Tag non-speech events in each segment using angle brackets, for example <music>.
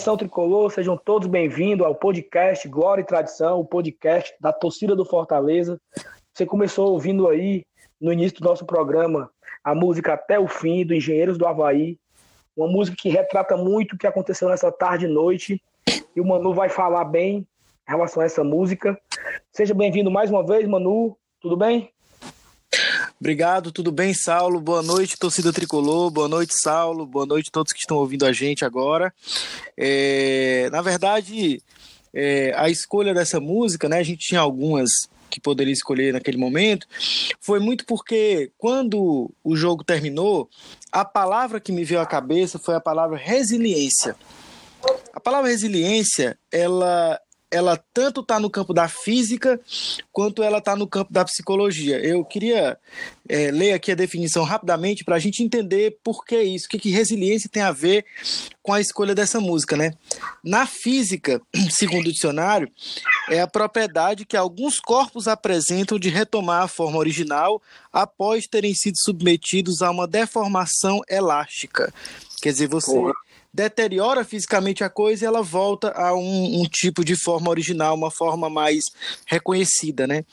nação tricolor, sejam todos bem-vindos ao podcast Glória e Tradição, o podcast da torcida do Fortaleza. Você começou ouvindo aí no início do nosso programa a música Até o Fim do Engenheiros do Havaí, uma música que retrata muito o que aconteceu nessa tarde e noite. E o Manu vai falar bem em relação a essa música. Seja bem-vindo mais uma vez, Manu. Tudo bem? Obrigado, tudo bem, Saulo? Boa noite, torcida tricolor. Boa noite, Saulo. Boa noite a todos que estão ouvindo a gente agora. É, na verdade, é, a escolha dessa música, né? A gente tinha algumas que poderia escolher naquele momento, foi muito porque quando o jogo terminou, a palavra que me veio à cabeça foi a palavra resiliência. A palavra resiliência, ela ela tanto está no campo da física quanto ela está no campo da psicologia. Eu queria é, ler aqui a definição rapidamente para a gente entender por que isso, o que, que resiliência tem a ver com a escolha dessa música, né? Na física, <clears throat> segundo o dicionário, é a propriedade que alguns corpos apresentam de retomar a forma original após terem sido submetidos a uma deformação elástica. Quer dizer, você Porra deteriora fisicamente a coisa e ela volta a um, um, tipo de forma original, uma forma mais reconhecida, né?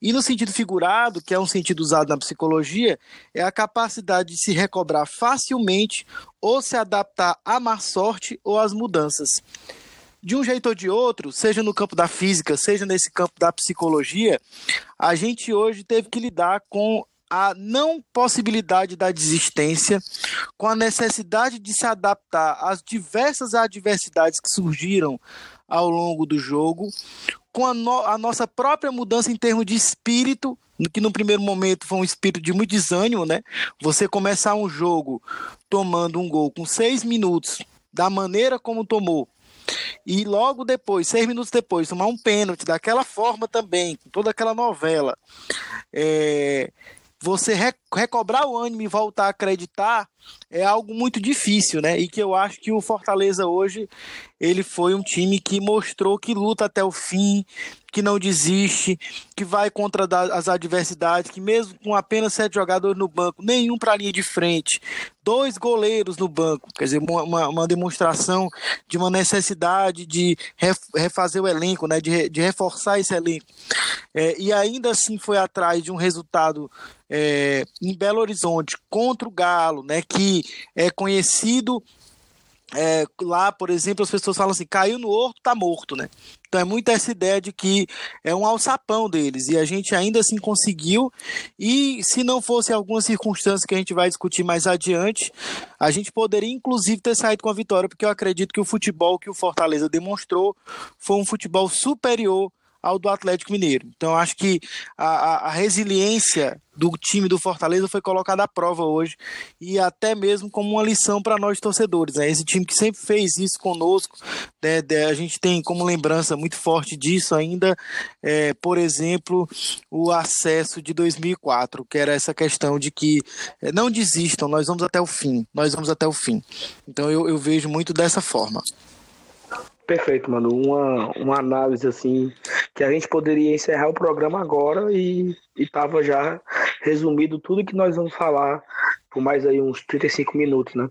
E no sentido figurado, que é um sentido usado na psicologia, é a capacidade de se recobrar facilmente ou se adaptar à má sorte ou às mudanças. De um jeito ou de outro, seja no campo da física, seja nesse campo da psicologia, a gente hoje teve que lidar com a não possibilidade da desistência, com a necessidade de se adaptar às diversas adversidades que surgiram ao longo do jogo, com a, no a nossa própria mudança em termos de espírito, que no primeiro momento foi um espírito de muito desânimo, né? Você começar um jogo tomando um gol com seis minutos, da maneira como tomou, e logo depois, seis minutos depois, tomar um pênalti daquela forma também, com toda aquela novela. É, você recobrar o ânimo e voltar a acreditar é algo muito difícil, né? E que eu acho que o Fortaleza hoje ele foi um time que mostrou que luta até o fim, que não desiste, que vai contra as adversidades, que mesmo com apenas sete jogadores no banco, nenhum para a linha de frente, dois goleiros no banco, quer dizer, uma, uma demonstração de uma necessidade de refazer o elenco, né? De, de reforçar esse elenco. É, e ainda assim foi atrás de um resultado é, em Belo Horizonte contra o Galo, né, que é conhecido é, lá, por exemplo, as pessoas falam assim: caiu no horto, tá morto, né? Então é muito essa ideia de que é um alçapão deles e a gente ainda assim conseguiu. E se não fosse algumas circunstâncias que a gente vai discutir mais adiante, a gente poderia inclusive ter saído com a vitória, porque eu acredito que o futebol que o Fortaleza demonstrou foi um futebol superior ao do Atlético Mineiro. Então, acho que a, a, resiliência do time do Fortaleza foi colocada à prova hoje e até mesmo como uma lição para nós torcedores. Né? Esse time que sempre fez isso conosco, né? a gente tem como lembrança muito forte disso ainda, é, por exemplo, o acesso de 2004, que era essa questão de que é, não desistam, nós vamos até o fim, nós vamos até o fim. Então, eu, eu vejo muito dessa forma. Perfeito, mano. Uma, uma análise assim que a gente poderia encerrar o programa agora e estava já resumido tudo que nós vamos falar por mais aí uns 35 minutos, né?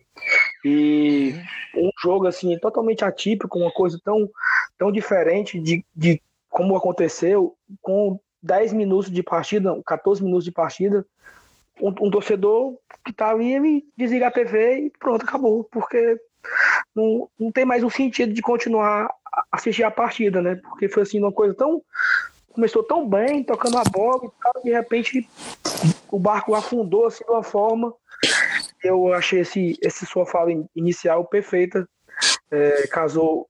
E um jogo assim totalmente atípico, uma coisa tão, tão diferente de, de como aconteceu, com 10 minutos de partida, 14 minutos de partida, um, um torcedor que tá ali, ele desliga a TV e pronto, acabou, porque não, não tem mais um sentido de continuar assistir a partida, né? Porque foi assim uma coisa tão. Começou tão bem, tocando a bola, e tal, de repente o barco afundou assim de uma forma. Eu achei esse, esse sua fala inicial perfeita. É, casou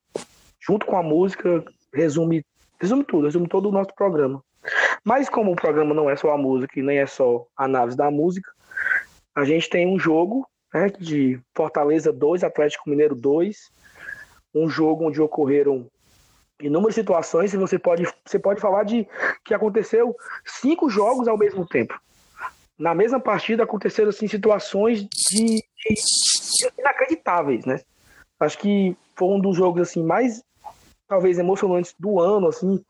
junto com a música, resume, resume tudo, resume todo o nosso programa. Mas como o programa não é só a música e nem é só a análise da música, a gente tem um jogo né, de Fortaleza 2, Atlético Mineiro 2. Um jogo onde ocorreram inúmeras situações e você pode, você pode falar de que aconteceu cinco jogos ao mesmo tempo. Na mesma partida aconteceram assim, situações de, de inacreditáveis, né? Acho que foi um dos jogos assim mais talvez emocionantes do ano, assim,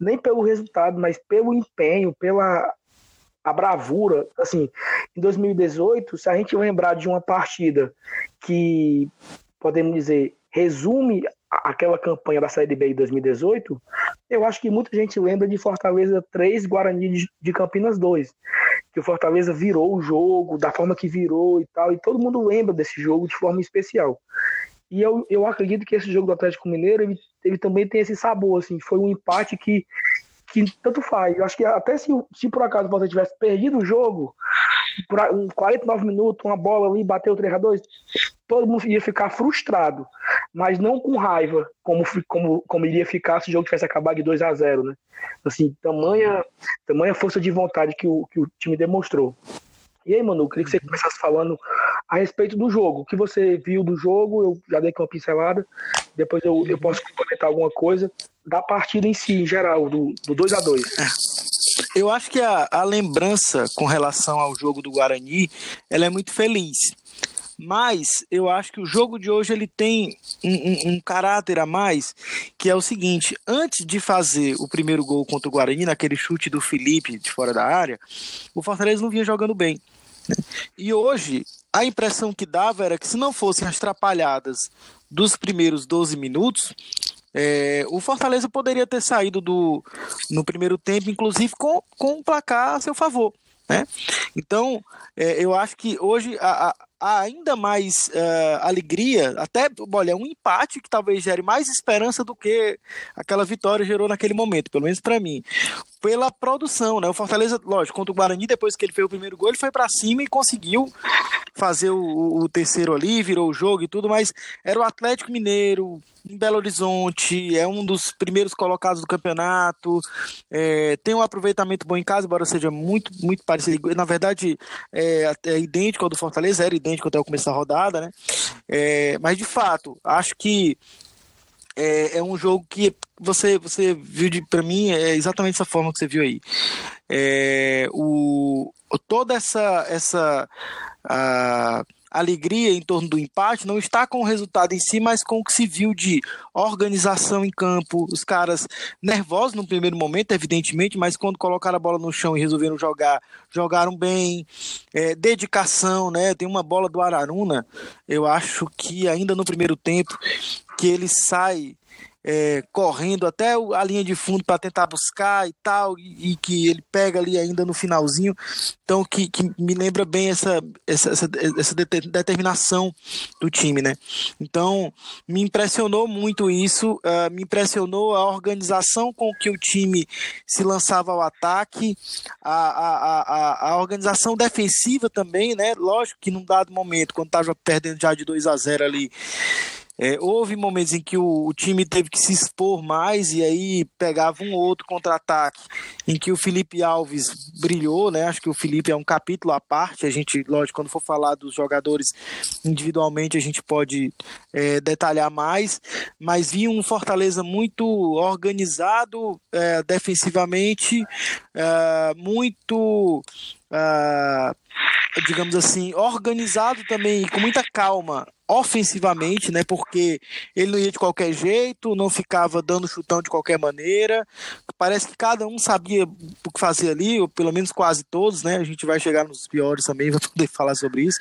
nem pelo resultado, mas pelo empenho, pela a bravura, assim, em 2018, se a gente lembrar de uma partida que podemos dizer resume aquela campanha da Série B de 2018, eu acho que muita gente lembra de Fortaleza 3, Guarani de Campinas 2. Que o Fortaleza virou o jogo, da forma que virou e tal, e todo mundo lembra desse jogo de forma especial. E eu, eu acredito que esse jogo do Atlético Mineiro, ele, ele também tem esse sabor, assim, foi um empate que, que tanto faz. Eu acho que até se, se por acaso você tivesse perdido o jogo, por um 49 minutos, uma bola ali, bateu 3 a 2 todo mundo ia ficar frustrado, mas não com raiva, como, como, como iria ficar se o jogo tivesse acabado de 2 a 0 né? Assim, tamanha, tamanha força de vontade que o, que o time demonstrou. E aí, Manu, queria que você começasse falando a respeito do jogo. O que você viu do jogo, eu já dei uma pincelada, depois eu, eu posso comentar alguma coisa da partida em si, em geral, do, do 2 a 2 Eu acho que a, a lembrança com relação ao jogo do Guarani, ela é muito feliz. Mas eu acho que o jogo de hoje ele tem um, um, um, caráter a mais, que é o seguinte: antes de fazer o primeiro gol contra o Guarani, naquele chute do Felipe de fora da área, o Fortaleza não vinha jogando bem. Né? E hoje, a impressão que dava era que se não fossem as trapalhadas dos primeiros 12 minutos, é, o Fortaleza poderia ter saído do, no primeiro tempo, inclusive com, com um placar a seu favor. Né? Então, é, eu acho que hoje a, há ainda mais uh, alegria, até, olha, um empate que talvez gere mais esperança do que aquela vitória gerou naquele momento, pelo menos para mim. Pela produção, né? O Fortaleza, lógico, contra o Guarani, depois que ele fez o primeiro gol, ele foi para cima e conseguiu fazer o, o, terceiro ali, virou o jogo e tudo, mas era o Atlético Mineiro, em Belo Horizonte, é um dos primeiros colocados do campeonato, é, tem um aproveitamento bom em casa, embora seja muito, muito parecido. Na verdade, é, é idêntico ao do Fortaleza, era idêntico até o começo da rodada, né? É, mas de fato, acho que é, é, um jogo que você você viu de para mim é exatamente essa forma que você viu aí. É, o toda essa essa a, alegria em torno do empate não está com o resultado em si, mas com o que se viu de organização em campo, os caras nervosos no primeiro momento, evidentemente, mas quando colocaram a bola no chão e resolveram jogar, jogaram bem, é, dedicação, né? Tem uma bola do Araruna, eu acho que ainda no primeiro tempo, que ele sai é, correndo até a linha de fundo para tentar buscar e tal, e, e, que ele pega ali ainda no finalzinho. Então, que, que me lembra bem essa, essa, essa, essa determinação do time, né? Então, me impressionou muito isso, uh, me impressionou a organização com que o time se lançava ao ataque, a, a, a, a organização defensiva também, né? Lógico que num dado momento, quando estava perdendo já de 2 a 0 ali, é, houve momentos em que o, o, time teve que se expor mais e aí pegava um outro contra-ataque em que o Felipe Alves brilhou, né? Acho que o Felipe é um capítulo à parte. A gente, lógico, quando for falar dos jogadores individualmente, a gente pode é, detalhar mais. Mas vi um Fortaleza muito organizado é, defensivamente, é, muito Uh, digamos assim, organizado também, com muita calma ofensivamente, né? Porque ele não ia de qualquer jeito, não ficava dando chutão de qualquer maneira. Parece que cada um sabia o que fazer ali, ou pelo menos quase todos, né? A gente vai chegar nos piores também, <laughs> vai poder falar sobre isso.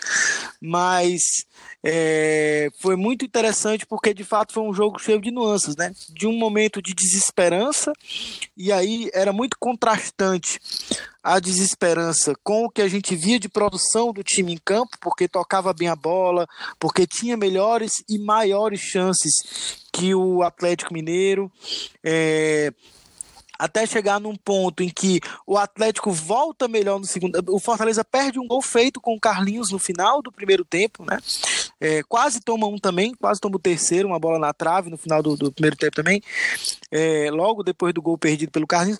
Mas é, foi muito interessante porque de fato foi um jogo cheio de nuances, né? De um momento de desesperança, e aí era muito contrastante a desesperança com o que a gente via de produção do time em campo, porque tocava bem a bola, porque tinha melhores e maiores chances que o Atlético Mineiro. É, até chegar num ponto em que o Atlético volta melhor no segundo. O Fortaleza perde um gol feito com o Carlinhos no final do primeiro tempo, né? É, quase toma um também, quase toma o terceiro, uma bola na trave no final do, do primeiro tempo também. É, logo depois do gol perdido pelo Carlinhos.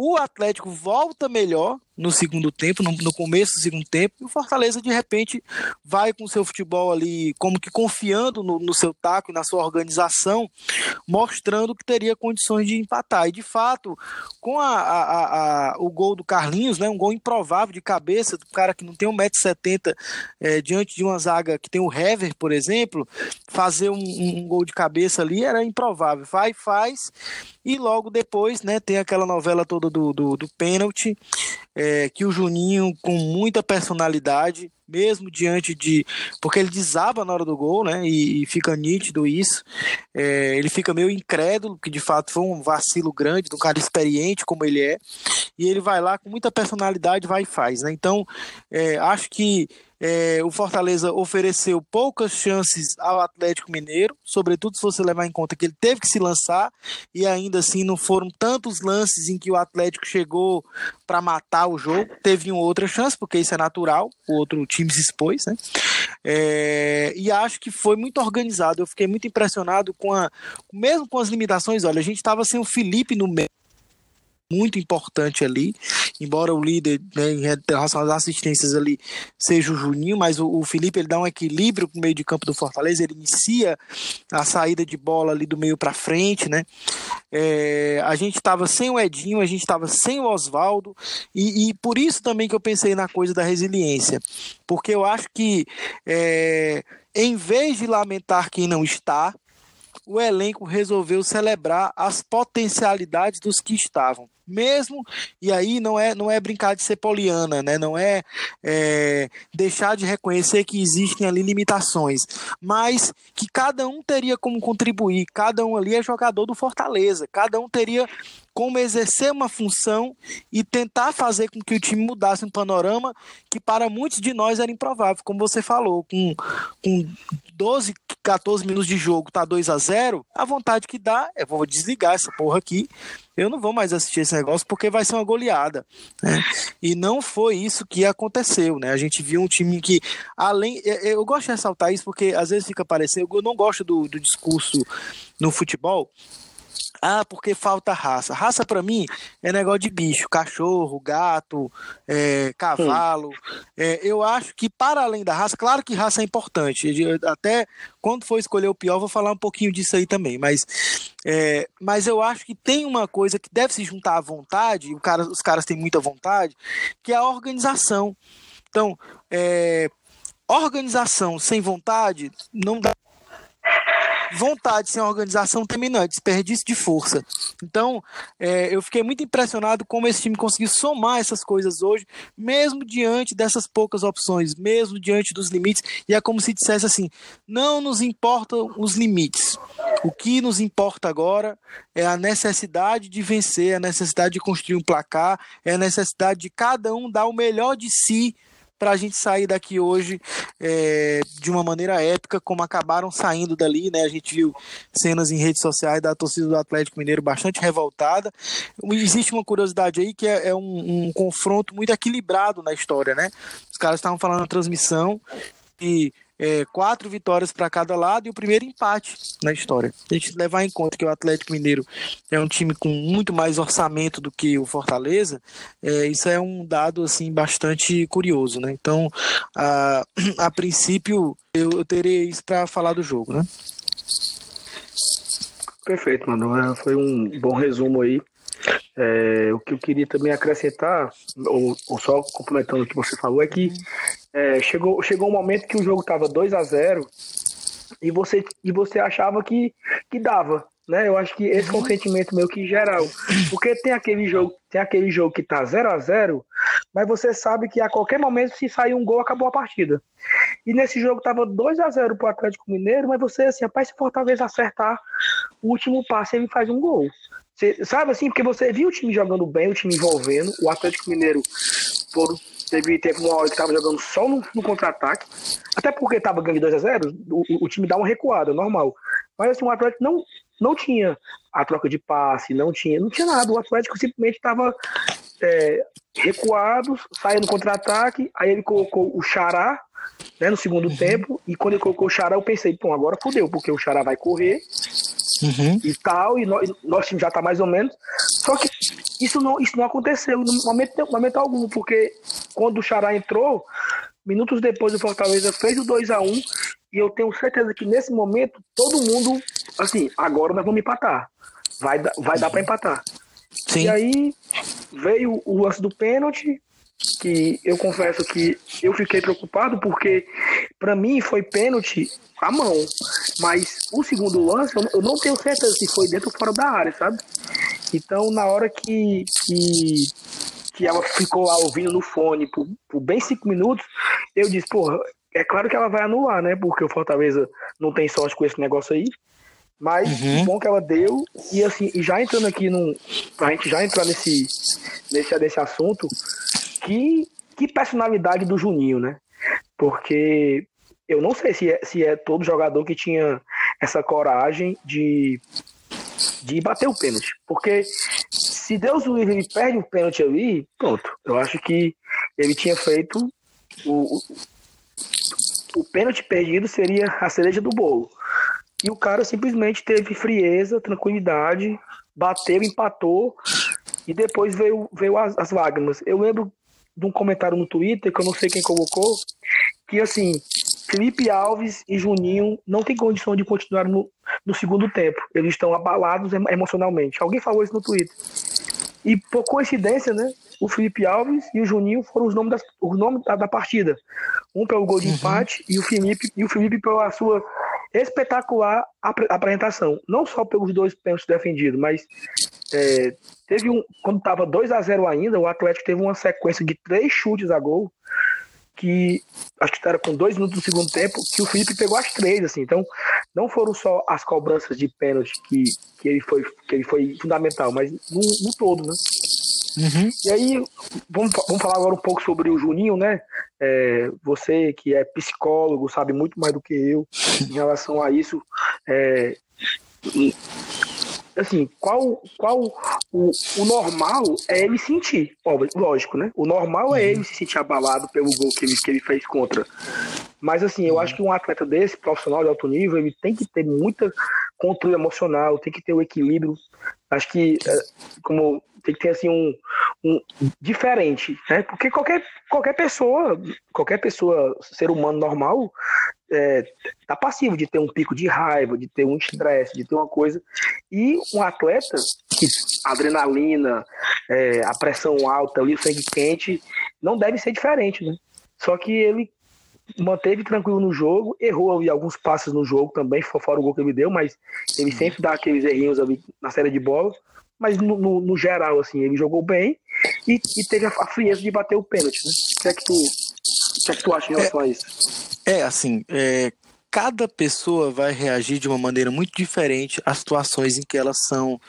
O Atlético volta melhor no segundo tempo, no, no, começo do segundo tempo, e o Fortaleza de repente vai com o seu futebol ali, como que confiando no, no seu taco e na sua organização, mostrando que teria condições de empatar. E de fato, com a, a, a, o gol do Carlinhos, né, um gol improvável de cabeça, do cara que não tem 1,70m é, diante de uma zaga que tem o Hever, por exemplo, fazer um, um gol de cabeça ali era improvável. Vai, faz, e logo depois né, tem aquela novela toda do, do, do pênalti é, que o Juninho, com muita personalidade, mesmo diante de. Porque ele desaba na hora do gol, né? E, e fica nítido isso. É, ele fica meio incrédulo, que de fato foi um vacilo grande, do cara experiente como ele é. E ele vai lá com muita personalidade, vai e faz, né? Então, é, acho que é, o Fortaleza ofereceu poucas chances ao Atlético Mineiro, sobretudo se você levar em conta que ele teve que se lançar e ainda assim não foram tantos lances em que o Atlético chegou para matar o jogo. Teve uma outra chance, porque isso é natural, o outro time se expôs, né? É, e acho que foi muito organizado. Eu fiquei muito impressionado com a. Mesmo com as limitações, olha, a gente estava sem o Felipe no meio muito importante ali, embora o líder né, em relação às assistências ali seja o Juninho, mas o, o, Felipe ele dá um equilíbrio no meio de campo do Fortaleza, ele inicia a saída de bola ali do meio para frente, né? É, a gente estava sem o Edinho, a gente estava sem o Oswaldo, e, e, por isso também que eu pensei na coisa da resiliência, porque eu acho que é, em vez de lamentar quem não está, o elenco resolveu celebrar as potencialidades dos que estavam mesmo, e aí não é, não é brincar de ser poliana, né? não é, é deixar de reconhecer que existem ali limitações, mas que cada um teria como contribuir, cada um ali é jogador do Fortaleza, cada um teria como exercer uma função e tentar fazer com que o time mudasse um panorama que para muitos de nós era improvável, como você falou, com, com 12, 14 minutos de jogo, tá 2 a 0 a vontade que dá é vou desligar essa porra aqui eu não vou mais assistir esse negócio porque vai ser uma goleada. Né? E não foi isso que aconteceu, né? A gente viu um time que, além. Eu gosto de ressaltar isso porque às vezes fica parecendo. Eu não gosto do, do discurso no futebol ah, porque falta raça. Raça para mim é negócio de bicho, cachorro, gato, é, cavalo. É, eu acho que para além da raça, claro que raça é importante. Até quando for escolher o pior, vou falar um pouquinho disso aí também. Mas, é, mas eu acho que tem uma coisa que deve se juntar à vontade. O cara, os caras têm muita vontade, que é a organização. Então, é, organização sem vontade não dá vontade sem organização terminante, desperdício de força. Então, é, eu fiquei muito impressionado como esse time conseguiu somar essas coisas hoje, mesmo diante dessas poucas opções, mesmo diante dos limites. E é como se dissesse assim: não nos importam os limites. O que nos importa agora é a necessidade de vencer, a necessidade de construir um placar, é a necessidade de cada um dar o melhor de si para a gente sair daqui hoje é, de uma maneira épica, como acabaram saindo dali, né? A gente viu cenas em redes sociais da torcida do Atlético Mineiro bastante revoltada. Existe uma curiosidade aí que é, é um, um confronto muito equilibrado na história, né? Os caras estavam falando na transmissão e é, quatro vitórias para cada lado e o primeiro empate na história. A gente levar em conta que o Atlético Mineiro é um time com muito mais orçamento do que o Fortaleza, é, isso é um dado assim bastante curioso, né? Então, a, <clears throat> a princípio, eu, eu terei isso para falar do jogo, né? Perfeito, mano. É, foi um bom resumo aí. É, o que eu queria também acrescentar, ou, ou, só complementando o que você falou, é que é, chegou, chegou um momento que o jogo estava 2 a 0 e você, e você achava que, que dava. Né? Eu acho que esse é um sentimento meio que geral. Porque tem aquele jogo, tem aquele jogo que tá 0 a 0 mas você sabe que a qualquer momento, se sair um gol, acabou a partida. E nesse jogo tava 2 a 0 pro Atlético Mineiro, mas você, assim, rapaz, se Fortaleza acertar o último passe, ele faz um gol. Você, sabe assim, porque você viu o time jogando bem, o time envolvendo, o Atlético Mineiro foram Teve, teve uma hora que tava jogando só no, no contra-ataque. Até porque tava ganhando 2 a 0 o, o, time dá uma recuada, normal. Mas assim, o Atlético não, não tinha a troca de passe, não tinha, não tinha nada. O Atlético simplesmente estava é, recuado, saindo contra-ataque. Aí ele colocou o Xará né, no segundo uhum. tempo. E quando ele colocou o Xará, eu pensei, pô, agora fodeu, porque o Xará vai correr uhum. e tal. E nós, nosso time já tá mais ou menos. Só que isso não, isso não aconteceu no momento, no momento algum, porque quando o Xará entrou, minutos depois o Fortaleza fez o 2 a 1 e eu tenho certeza que nesse momento todo mundo, assim, agora nós vamos empatar. Vai, vai dar para empatar. Sim. E aí veio o lance do pênalti, que eu confesso que eu fiquei preocupado porque para mim foi pênalti a mão, mas o segundo lance eu não tenho certeza se foi dentro ou fora da área, sabe? Então na hora que, que, que ela ficou lá ouvindo no fone por, por bem cinco minutos, eu disse, porra, é claro que ela vai anular, né? Porque o Fortaleza não tem sorte com esse negócio aí. Mas uhum. bom que ela deu. E assim, e já entrando aqui num. Pra gente já entrar nesse, nesse, nesse assunto, que, que personalidade do Juninho, né? Porque eu não sei se é, se é todo jogador que tinha essa coragem de, de bater o pênalti. Porque se Deus o livre ele perde o pênalti ali, pronto. Eu acho que ele tinha feito o, o, o pênalti perdido seria a cereja do bolo. E o cara simplesmente teve frieza, tranquilidade, bateu, empatou e depois veio, veio as, as lágrimas. Eu lembro de um comentário no Twitter, que eu não sei quem colocou, que assim, Felipe Alves e Juninho não têm condição de continuar no, no segundo tempo. Eles estão abalados emocionalmente. Alguém falou isso no Twitter. E por coincidência, né? O Felipe Alves e o Juninho foram os nomes, das, os nomes da, da partida. Um pelo gol de uhum. empate e o Felipe e o Felipe pela sua espetacular apresentação. Não só pelos dois pênaltis defendidos, mas é, teve um. Quando estava 2 a 0 ainda, o Atlético teve uma sequência de três chutes a gol. Que acho que era com dois minutos do segundo tempo, que o Felipe pegou as três, assim. Então, não foram só as cobranças de pênalti que, que, ele, foi, que ele foi fundamental, mas no, no todo, né? Uhum. E aí, vamos, vamos falar agora um pouco sobre o Juninho, né? É, você que é psicólogo, sabe muito mais do que eu em relação a isso. É, assim, qual, qual o, o normal é ele sentir, lógico, né? O normal é ele se sentir abalado pelo gol que ele, que ele fez contra. Mas assim, eu acho que um atleta desse, profissional de alto nível, ele tem que ter muita controle emocional, tem que ter o equilíbrio. Acho que, é, como tem que ter assim um, um diferente, né? Porque qualquer, qualquer pessoa, qualquer pessoa, ser humano normal, é, tá passivo de ter um pico de raiva, de ter um estresse, de ter uma coisa. E um atleta que adrenalina, é, a pressão alta, ali, o sangue quente, não deve ser diferente, né? Só que ele manteve tranquilo no jogo, errou ali alguns passes no jogo também, fora o gol que ele deu, mas ele sempre dá aqueles errinhos ali na série de bola mas no, no, no geral, assim, ele jogou bem e, e teve a, a, frieza de bater o pênalti, né? O que é que tu, o que é que tu acha em relação é, a isso? É, assim, é, cada pessoa vai reagir de uma maneira muito diferente às situações em que elas são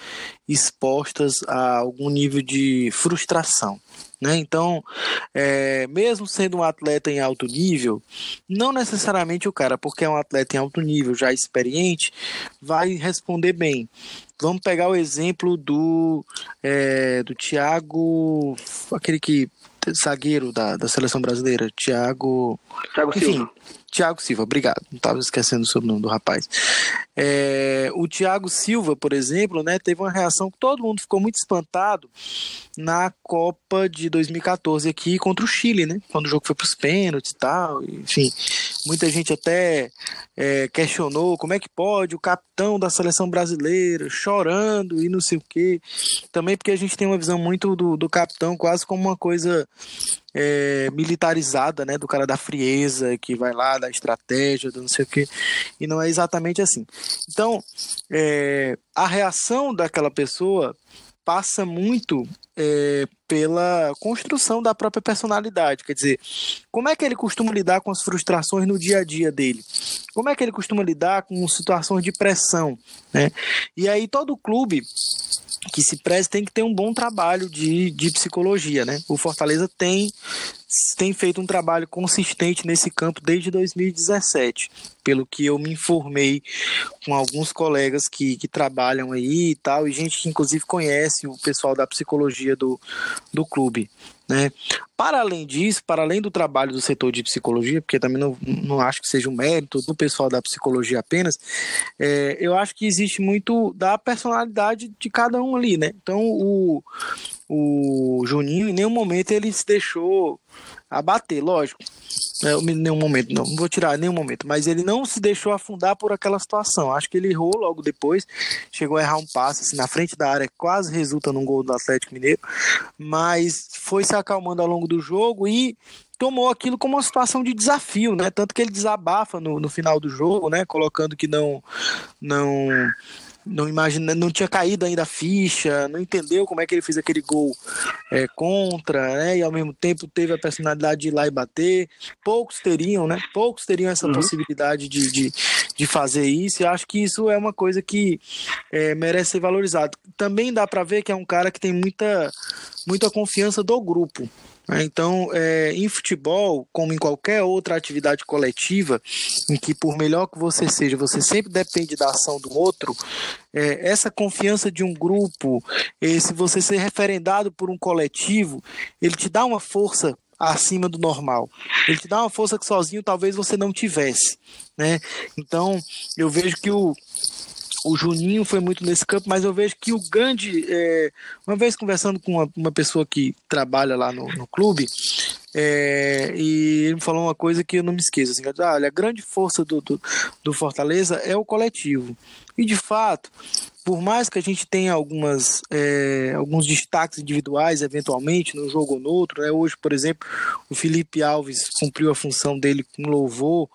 expostas a algum nível de frustração. Né? Então, é, mesmo sendo um atleta em alto nível, não necessariamente o cara, porque é um atleta em alto nível, já experiente, vai responder bem. Vamos pegar o exemplo do, é, do Thiago, aquele que zagueiro da, da seleção brasileira, Thiago. Thiago enfim, Thiago Silva, obrigado. Não estava esquecendo o sobrenome do rapaz. É, o Thiago Silva, por exemplo, né, teve uma reação que todo mundo ficou muito espantado na Copa de 2014 aqui contra o Chile, né? Quando o jogo foi para os pênaltis e tal. Enfim, muita gente até é, questionou como é que pode o capitão da seleção brasileira chorando e não sei o quê. Também porque a gente tem uma visão muito do, do capitão quase como uma coisa é, militarizada, né, do cara da frieza, que vai lá, da estratégia, do não sei o quê, e não é exatamente assim. Então, é, a reação daquela pessoa passa muito é, pela construção da própria personalidade. Quer dizer, como é que ele costuma lidar com as frustrações no dia a dia dele? Como é que ele costuma lidar com situações de pressão? Né? E aí todo clube que se preze tem que ter um bom trabalho de, de psicologia, né? O Fortaleza tem, tem feito um trabalho consistente nesse campo desde 2017, pelo que eu me informei com alguns colegas que, que trabalham aí e tal, e gente que inclusive conhece o pessoal da psicologia do, do clube. Né? Para além disso, para além do trabalho do setor de psicologia, porque também não, não acho que seja um mérito do pessoal da psicologia apenas, é, eu acho que existe muito da personalidade de cada um ali, né? Então, o, o Juninho, em nenhum momento ele se deixou abater, lógico. É, em nenhum momento, não, não vou tirar nenhum momento, mas ele não se deixou afundar por aquela situação. Acho que ele errou logo depois, chegou a errar um passe assim, na frente da área, quase resulta num gol do Atlético Mineiro, mas foi se acalmando ao longo do jogo e tomou aquilo como uma situação de desafio, né? Tanto que ele desabafa no, no final do jogo, né? Colocando que não não não imagina, não tinha caído ainda a ficha, não entendeu como é que ele fez aquele gol é, contra, né? E ao mesmo tempo teve a personalidade de ir lá e bater. Poucos teriam, né? Poucos teriam essa uhum. possibilidade de, de, de, fazer isso. E acho que isso é uma coisa que é, merece ser valorizado. Também dá para ver que é um cara que tem muita, muita confiança do grupo. Né? Então, é, em futebol, como em qualquer outra atividade coletiva, em que por melhor que você seja, você sempre depende da ação do outro, é, essa confiança de um grupo, se você ser referendado por um coletivo, ele te dá uma força acima do normal. Ele te dá uma força que sozinho talvez você não tivesse, né? Então, eu vejo que o o Juninho foi muito nesse campo, mas eu vejo que o grande. É, uma vez conversando com uma, uma, pessoa que trabalha lá no, no clube, é, e ele me falou uma coisa que eu não me esqueço. Assim, ah, olha, a grande força do, do, do Fortaleza é o coletivo. E de fato, por mais que a gente tenha algumas, é, alguns destaques individuais, eventualmente, num jogo ou no outro, né? hoje, por exemplo, o Felipe Alves cumpriu a função dele com louvor,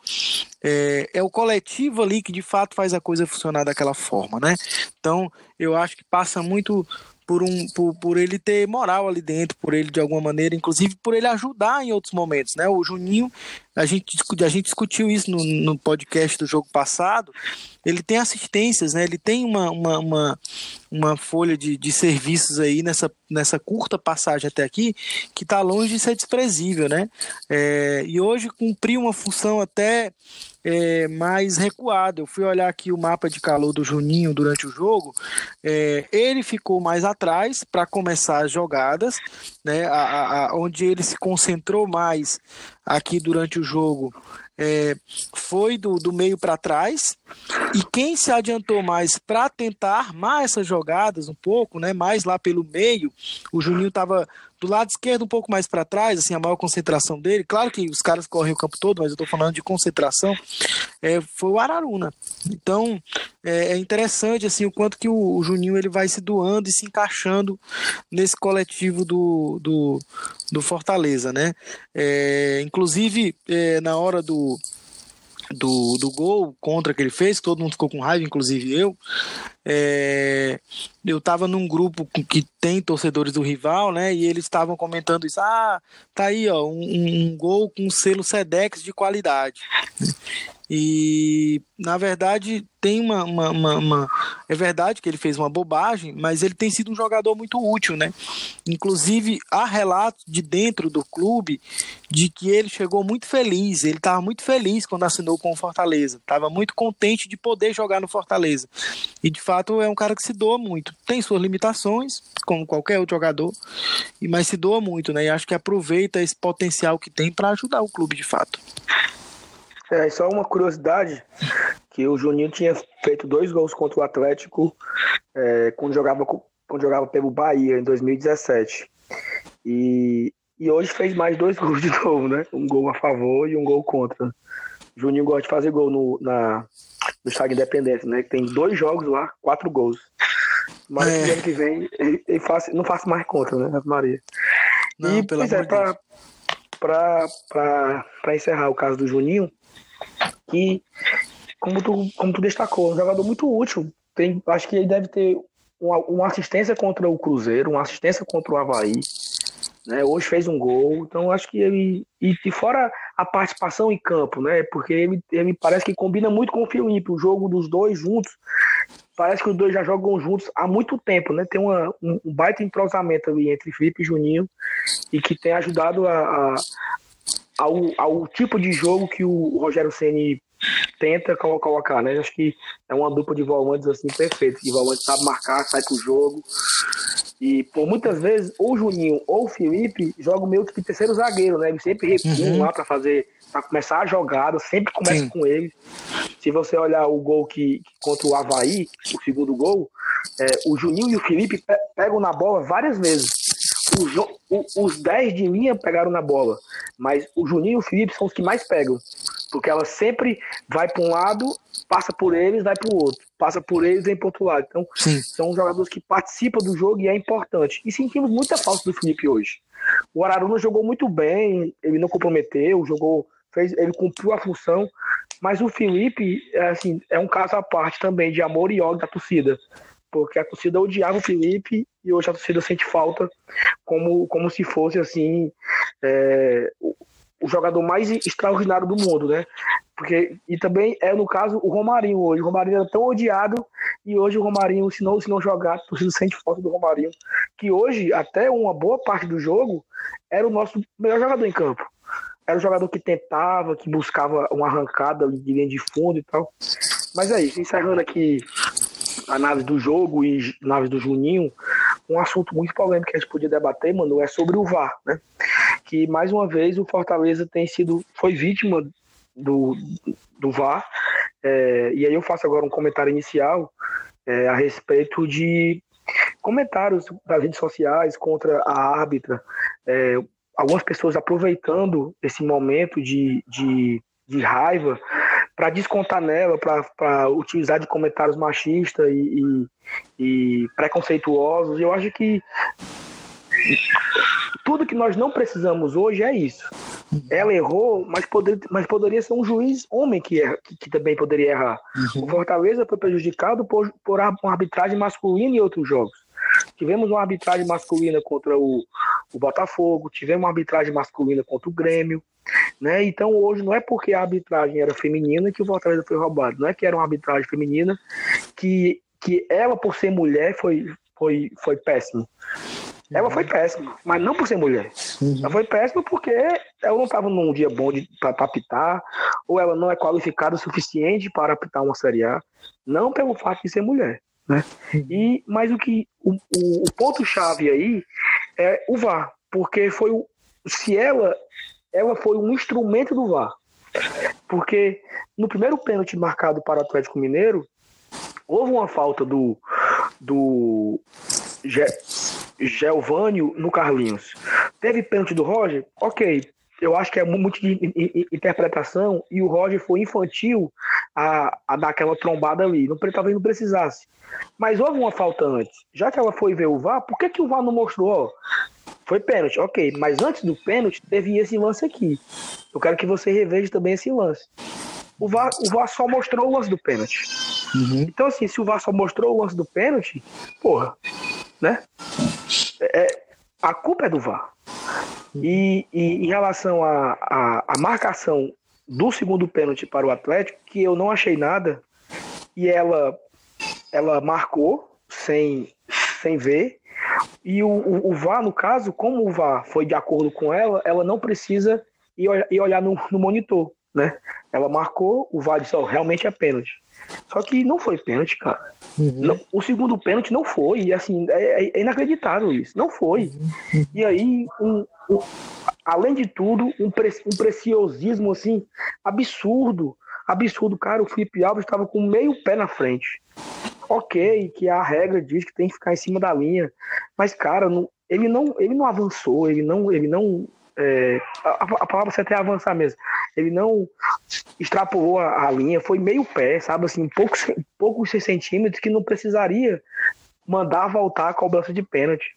é, é o coletivo ali que de fato faz a coisa funcionar daquela forma, né? Então, eu acho que passa muito por, um, por, por ele ter moral ali dentro, por ele de alguma maneira, inclusive por ele ajudar em outros momentos, né? O Juninho, a gente, a gente discutiu isso no, no podcast do jogo passado, ele tem assistências, né? Ele tem uma, uma, uma, uma folha de, de serviços aí nessa, nessa curta passagem até aqui que está longe de ser desprezível, né? É, e hoje cumpriu uma função até é, mais recuado. Eu fui olhar aqui o mapa de calor do Juninho durante o jogo. É, ele ficou mais atrás para começar as jogadas, né, a, a, onde ele se concentrou mais aqui durante o jogo é, foi do, do meio para trás e quem se adiantou mais para tentar armar essas jogadas um pouco, né, mais lá pelo meio, o Juninho estava do lado esquerdo um pouco mais para trás, assim, a maior concentração dele. Claro que os caras correm o campo todo, mas eu estou falando de concentração. É, foi o Araruna. Então é, é, interessante assim o quanto que o, Juninho ele vai se doando e se encaixando nesse coletivo do, do, do Fortaleza, né? É, inclusive é, na hora do do, do gol contra que ele fez, todo mundo ficou com raiva, inclusive eu. É, eu estava num grupo que tem torcedores do rival, né? E eles estavam comentando isso. Ah, tá aí, ó, um, um gol com selo Sedex de qualidade. E na verdade tem uma, uma, uma, uma, É verdade que ele fez uma bobagem, mas ele tem sido um jogador muito útil, né? Inclusive, há relatos de dentro do clube de que ele chegou muito feliz. Ele estava muito feliz quando assinou com o Fortaleza. Estava muito contente de poder jogar no Fortaleza. E de fato é um cara que se doa muito. Tem suas limitações, como qualquer outro jogador, mas se doa muito, né? E acho que aproveita esse potencial que tem para ajudar o clube de fato. É, só uma curiosidade, que o Juninho tinha feito dois gols contra o Atlético é, quando, jogava, quando jogava pelo Bahia, em 2017. E, e hoje fez mais dois <laughs> gols de novo, né? Um gol a favor e um gol contra. O Juninho gosta de fazer gol no, na, no Estádio Independente, né? Tem dois jogos lá, quatro gols. Mas é. ano que vem ele, ele faz, não faço mais contra, né, Maria? Não, e, pelo pois é, pra, pra, pra, pra encerrar o caso do Juninho, que, como tu, como tu destacou, é um jogador muito útil. Tem, acho que ele deve ter uma, uma assistência contra o Cruzeiro, uma assistência contra o Havaí. Né, hoje fez um gol, então acho que ele. E, e fora a participação em campo, né? Porque ele, ele parece que combina muito com o Felipe, o jogo dos dois juntos. Parece que os dois já jogam juntos há muito tempo, né? Tem uma, um, um baita entrosamento ali entre Felipe e Juninho e que tem ajudado a, a, ao, ao tipo de jogo que o Rogério Ceni tenta colocar, né? Acho que é uma dupla de volantes assim perfeita. Que volante sabe marcar, sai pro jogo. E por muitas vezes, ou o Juninho ou o Felipe jogam meio que terceiro zagueiro, né? Eles sempre recuam uhum. lá para fazer, para começar a jogada, sempre começa Sim. com eles. Se você olhar o gol que, que contra o Havaí, o segundo gol, é, o Juninho e o Felipe pegam na bola várias vezes. O, os 10 de linha pegaram na bola, mas o Juninho e o Felipe são os que mais pegam, porque ela sempre vai para um lado, passa por eles, vai para o outro, passa por eles e vem para outro lado. Então, Sim. são jogadores que participam do jogo e é importante. E sentimos muita falta do Felipe hoje. O Araruna jogou muito bem, ele não comprometeu, jogou, fez, ele cumpriu a função, mas o Felipe, é, assim, é um caso à parte também de amor e ódio da torcida porque a torcida odiava o Felipe e hoje a torcida sente falta como, como se fosse assim é, o, o, jogador mais extraordinário do mundo, né? Porque, e também é no caso o Romarinho hoje. O Romarinho era tão odiado e hoje o Romarinho, se não, se não jogar, a torcida sente falta do Romarinho, que hoje, até uma boa parte do jogo, era o nosso melhor jogador em campo. Era o jogador que tentava, que buscava uma arrancada de linha de fundo e tal. Mas é isso, encerrando aqui a nave do jogo e naves do Juninho, um assunto muito polêmico que a gente podia debater, mano, é sobre o VAR, né? Que mais uma vez o Fortaleza tem sido, foi vítima do, do VAR. É, e aí eu faço agora um comentário inicial é, a respeito de comentários das redes sociais contra a árbitra, é, algumas pessoas aproveitando esse momento de, de, de raiva para descontar nela, para utilizar de comentários machistas e, e, e preconceituosos. Eu acho que tudo que nós não precisamos hoje é isso. Ela errou, mas, poder, mas poderia ser um juiz homem que, erra, que, que também poderia errar. Uhum. O Fortaleza foi prejudicado por, por uma arbitragem masculina em outros jogos. Tivemos uma arbitragem masculina contra o, o Botafogo, tivemos uma arbitragem masculina contra o Grêmio. Né? Então hoje não é porque a arbitragem era feminina que o Fortaleza foi roubado, não é que era uma arbitragem feminina que, que ela por ser mulher foi, foi, foi péssimo. Ela foi péssima, mas não por ser mulher. Uhum. Ela foi péssima porque ela não estava num dia bom para apitar, ou ela não é qualificada o suficiente para apitar uma Série A, não pelo fato de ser mulher. Né? Uhum. E, mas o que o, o, o ponto-chave aí é o VAR, porque foi o, se ela ela foi um instrumento do VAR. Porque no primeiro pênalti marcado para o Atlético Mineiro, houve uma falta do, do Gelvânio no Carlinhos. Teve pênalti do Roger? Ok. Eu acho que é muito de interpretação e o Roger foi infantil a, a dar aquela trombada ali. Não, talvez não precisasse. Mas houve uma falta antes. Já que ela foi ver o VAR, por que, que o VAR não mostrou? Ó, foi pênalti, ok. Mas antes do pênalti, teve esse lance aqui. Eu quero que você reveja também esse lance. O VAR, o VAR só mostrou o lance do pênalti. Uhum. Então, assim, se o VAR só mostrou o lance do pênalti, porra, né? É, a culpa é do VAR. E, e em relação à marcação do segundo pênalti para o Atlético, que eu não achei nada, e ela, ela marcou sem, sem ver, e o, o, o VAR, no caso, como o VAR foi de acordo com ela, ela não precisa ir, ir olhar no, no monitor, né? Ela marcou, o VAR disse, oh, realmente é pênalti. Só que não foi pênalti, cara. Uhum. Não, o segundo pênalti não foi. E assim, é, é inacreditável isso. Não foi. Uhum. E aí, um, um, além de tudo, um, pre, um preciosismo assim, absurdo. Absurdo, cara. O Felipe Alves estava com meio pé na frente ok, que a regra diz que tem que ficar em cima da linha, mas cara, não, ele não, ele não avançou, ele não, ele não é, a, a, palavra certa é avançar mesmo. Ele não extrapolou a, a, linha, foi meio pé, sabe assim, poucos, poucos centímetros que não precisaria mandar voltar a cobrança de pênalti.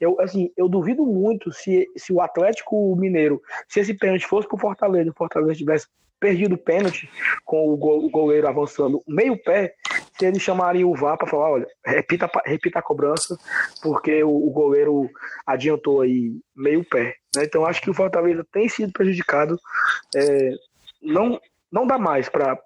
Eu, assim, eu duvido muito se, se o Atlético Mineiro, se esse pênalti fosse pro Fortaleza, o Fortaleza tivesse perdido o pênalti com o, o goleiro avançando meio pé, se ele chamaria o VAR para falar, olha, repita, repita a cobrança, porque o, o goleiro adiantou aí meio pé. Né? Então acho que o Fortaleza tem sido prejudicado. É, não, não dá mais para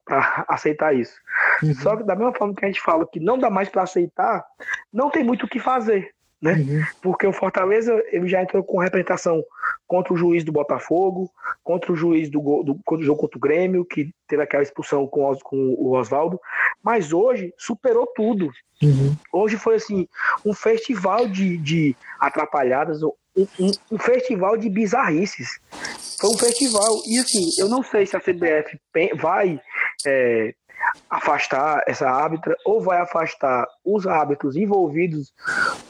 aceitar isso. Uhum. Só que da mesma forma que a gente fala que não dá mais para aceitar, não tem muito o que fazer né? Uhum. Porque o Fortaleza ele já entrou com representação contra o juiz do Botafogo, contra o juiz do, do, do jogo contra o Grêmio, que teve aquela expulsão com, com o Oswaldo, mas hoje superou tudo. Uhum. Hoje foi assim um festival de, de atrapalhadas, um, um, um, festival de bizarrices. Foi um festival. E assim, eu não sei se a CBF vai é, afastar essa árbitra ou vai afastar os árbitros envolvidos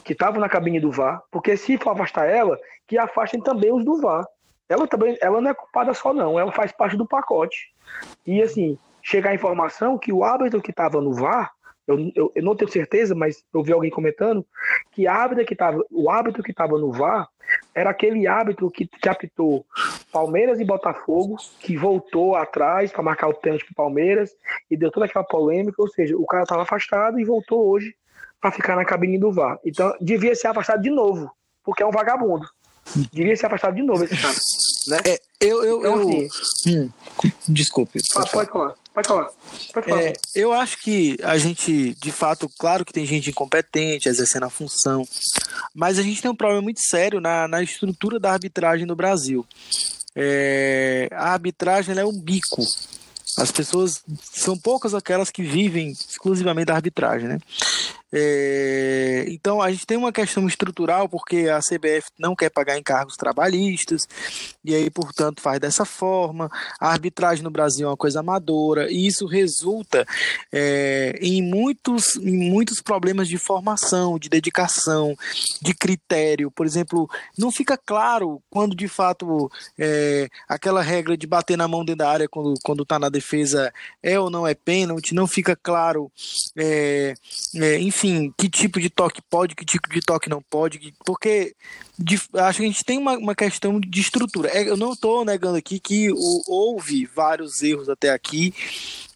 que estavam na cabine do VAR, porque se for afastar ela, que afastem também os do VAR. Ela também, ela não é culpada só não, ela faz parte do pacote. E assim, chega a informação que o árbitro que estava no VAR, eu, eu, eu, não tenho certeza, mas eu vi alguém comentando que árbitro que tava, o árbitro que estava no VAR era aquele árbitro que, que apitou Palmeiras e Botafogo, que voltou atrás para marcar o pênalti para Palmeiras e deu toda aquela polêmica, ou seja, o cara estava afastado e voltou hoje para ficar na cabine do VAR. Então, devia ser afastado de novo, porque é um vagabundo. Devia ser afastado de novo esse cara. Né? É, eu, eu, então, eu... Assim, hum, desculpe. Pode, pode falar. Pode falar. Pode falar. É, eu acho que a gente, de fato, claro que tem gente incompetente exercendo a função, mas a gente tem um problema muito sério na, na estrutura da arbitragem no Brasil. É, a arbitragem é um bico. As pessoas são poucas aquelas que vivem exclusivamente da arbitragem, né? É, então a gente tem uma questão estrutural porque a CBF não quer pagar encargos trabalhistas e aí portanto faz dessa forma. A arbitragem no Brasil é uma coisa amadora e isso resulta é, em muitos em muitos problemas de formação, de dedicação, de critério. Por exemplo, não fica claro quando de fato é, aquela regra de bater na mão dentro da área quando quando está na defesa é ou não é pênalti. Não fica claro, é, é enfim enfim, que tipo de toque pode, que tipo de toque não pode, porque de, acho que a gente tem uma, uma questão de estrutura. É, eu não estou negando aqui que o, houve vários erros até aqui,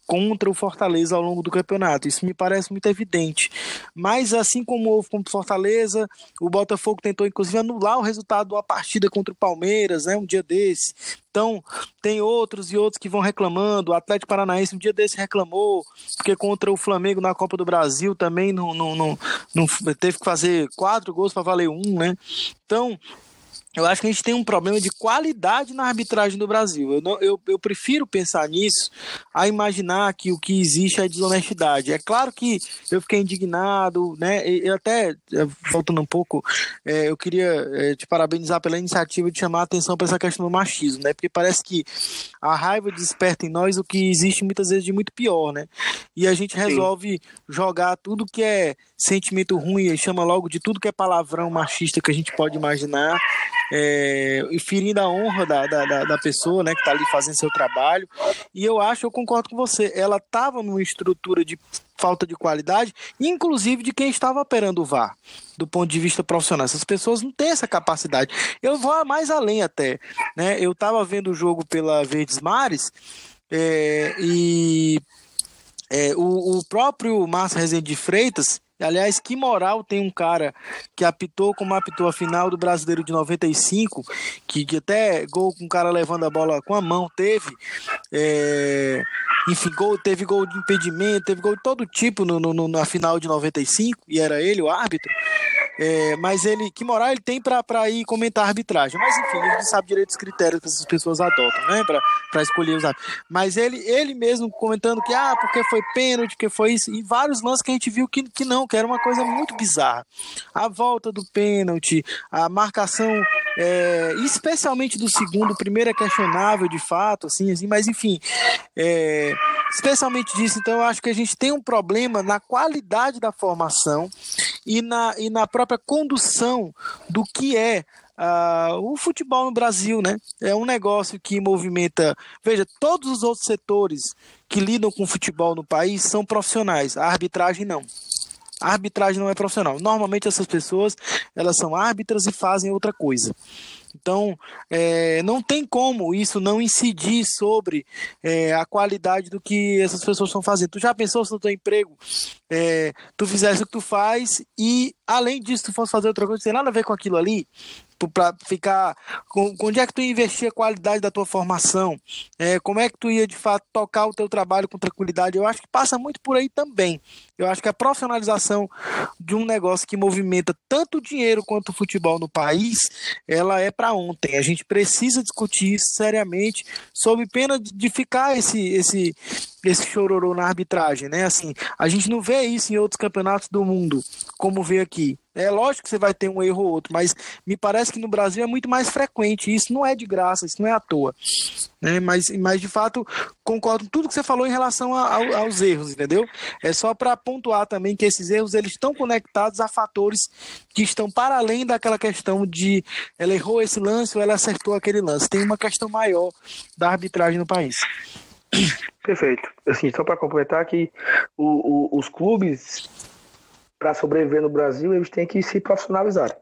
contra o Fortaleza ao longo do campeonato. Isso me parece muito evidente. Mas assim como houve contra o Fortaleza, o Botafogo tentou inclusive anular o resultado da partida contra o Palmeiras, né, um dia desse. Então, tem outros e outros que vão reclamando. O Atlético Paranaense um dia desse reclamou, porque contra o Flamengo na Copa do Brasil também não, não, não, não teve que fazer quatro gols para valer um, né? Então, eu acho que a gente tem um problema de qualidade na arbitragem do Brasil. Eu, não, eu, eu prefiro pensar nisso a imaginar que o que existe é desonestidade. É claro que eu fiquei indignado, né? Eu até, voltando um pouco, é, eu queria é, te parabenizar pela iniciativa de chamar a atenção para essa questão do machismo, né? Porque parece que a raiva desperta em nós o que existe muitas vezes de muito pior, né? E a gente resolve Sim. jogar tudo que é sentimento ruim e chama logo de tudo que é palavrão machista que a gente pode imaginar é, ferindo a honra da, da, da pessoa né, que está ali fazendo seu trabalho. E eu acho, eu concordo com você, ela estava numa estrutura de falta de qualidade, inclusive de quem estava operando o VAR, do ponto de vista profissional. Essas pessoas não têm essa capacidade. Eu vou mais além até. Né? Eu estava vendo o jogo pela Verdes Mares é, e é, o, o próprio Márcio Rezende de Freitas Aliás, que moral tem um cara que apitou como apitou a final do Brasileiro de 95, que, que até gol com o cara levando a bola com a mão teve. É, enfim, gol, teve gol de impedimento, teve gol de todo tipo no, no, na final de 95, e era ele o árbitro. É, mas ele, que moral ele tem para ir comentar a arbitragem? Mas enfim, ele sabe direito os critérios que essas pessoas adotam, né? Para escolher os árbitros. Mas ele, ele mesmo comentando que, ah, porque foi pênalti, porque foi isso, e vários lances que a gente viu que, que não, que era uma coisa muito bizarra. A volta do pênalti, a marcação, é, especialmente do segundo, o primeiro é questionável de fato, assim, assim mas enfim, é, especialmente disso, então eu acho que a gente tem um problema na qualidade da formação e na, e na própria condução do que é Uh, o futebol no Brasil, né? É um negócio que movimenta. Veja, todos os outros setores que lidam com futebol no país são profissionais. A arbitragem não. A arbitragem não é profissional. Normalmente essas pessoas elas são árbitras e fazem outra coisa. Então, é, não tem como isso não incidir sobre é, a qualidade do que essas pessoas estão fazendo. Tu já pensou se no teu emprego é, tu fizesse o que tu faz e, além disso, tu fosse fazer outra coisa, não tem nada a ver com aquilo ali? Para ficar com, onde é que tu ia investir a qualidade da tua formação? É, como é que tu ia de fato tocar o teu trabalho com tranquilidade? Eu acho que passa muito por aí também. Eu acho que a profissionalização de um negócio que movimenta tanto dinheiro quanto o futebol no país ela é para ontem. A gente precisa discutir isso seriamente sob pena de ficar esse esse esse chororô na arbitragem, né? Assim, a gente não vê isso em outros campeonatos do mundo, como vê aqui. É lógico que você vai ter um erro ou outro, mas me parece que no Brasil é muito mais frequente. Isso não é de graça, isso não é à toa. Né? Mas, mas de fato, concordo com tudo que você falou em relação a, a, aos erros, entendeu? É só para pontuar também que esses erros eles estão conectados a fatores que estão para além daquela questão de ela errou esse lance ou ela acertou aquele lance. Tem uma questão maior da arbitragem no país. Perfeito. Assim, só para completar que o, o, os clubes para sobreviver no Brasil, eles têm que se profissionalizar.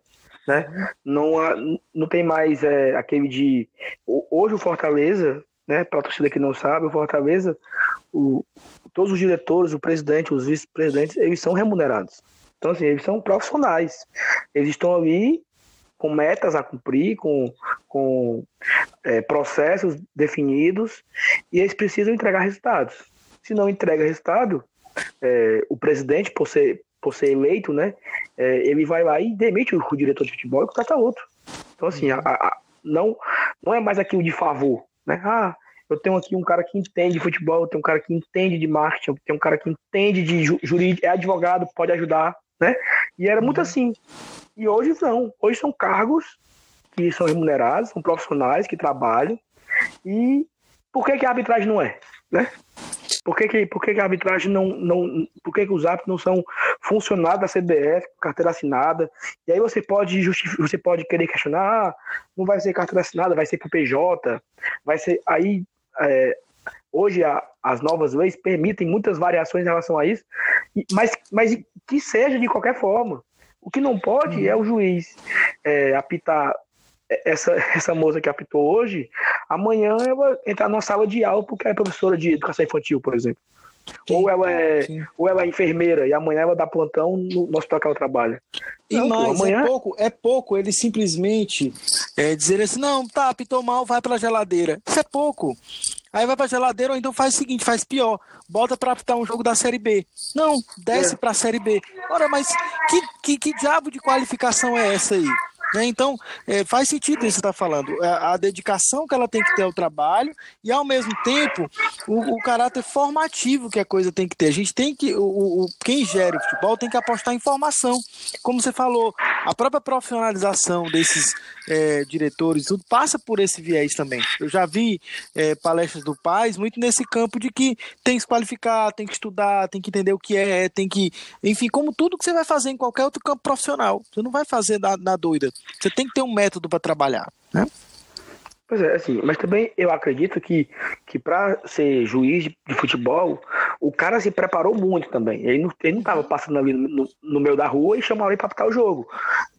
Né? Não, há, não tem mais é, aquele de. Hoje o Fortaleza, né, para a torcida que não sabe, o Fortaleza, o, todos os diretores, o presidente, os vice-presidentes, eles são remunerados. Então, assim, eles são profissionais. Eles estão ali com metas a cumprir, com, com é, processos definidos, e eles precisam entregar resultados. Se não entrega resultado, é, o presidente, por ser, por ser eleito, né, é, ele vai lá e demite o, diretor de futebol e contrata outro. Então, assim, a, a, não, não é mais aquilo de favor, né? Ah, eu tenho aqui um cara que entende de futebol, eu tenho um cara que entende de marketing, eu tenho um cara que entende de jurídico, é advogado, pode ajudar, né? E era muito uhum. assim. E hoje não. Hoje são cargos que são remunerados, são profissionais que trabalham. E por que, que a arbitragem não é? Né? Por que, que, por que, que a arbitragem não, não. Por que, que os árbitros não são funcionários da CBF, carteira assinada? E aí você pode justificar, você pode querer questionar, ah, não vai ser carteira assinada, vai ser pro PJ, vai ser. Aí é, hoje a, as novas leis permitem muitas variações em relação a isso, mas, mas que seja de qualquer forma. O que não pode é o juiz é, apitar essa, essa moça que apitou hoje, amanhã ela entrar numa sala de aula porque é professora de educação infantil, por exemplo. Ou, ela é, ou ela é enfermeira e amanhã ela dá plantão no, hospital que ela trabalha. E não, mais, amanhã... é, pouco, é pouco ele simplesmente é, dizer assim: não, tá, apitou mal, vai pela geladeira. Isso é pouco. Aí vai pra geladeira ou então faz o seguinte, faz pior. Bota pra apitar um jogo da Série B. Não, desce é. pra Série B. Ora, mas que, que, que diabo de qualificação é essa aí? Né? Então, é, faz sentido isso que você está falando. A, é, a, dedicação que ela tem que ter ao trabalho e, ao mesmo tempo, o, o, caráter formativo que a coisa tem que ter. A gente tem que. O, o, quem gera o futebol tem que apostar em formação. Como você falou, a própria profissionalização desses é, diretores, tudo passa por esse viés também. Eu já vi é, palestras do Paz muito nesse campo de que tem que se qualificar, tem que estudar, tem que entender o que é, tem que. Enfim, como tudo que você vai fazer em qualquer outro campo profissional. Você não vai fazer na, na doida. Você tem que ter um método para trabalhar, né? Pois é, assim, mas também eu acredito que, que para ser juiz de, de, futebol, o cara se preparou muito também. Ele não, ele não tava passando ali no, no meio da rua e chamou ele para apitar o jogo.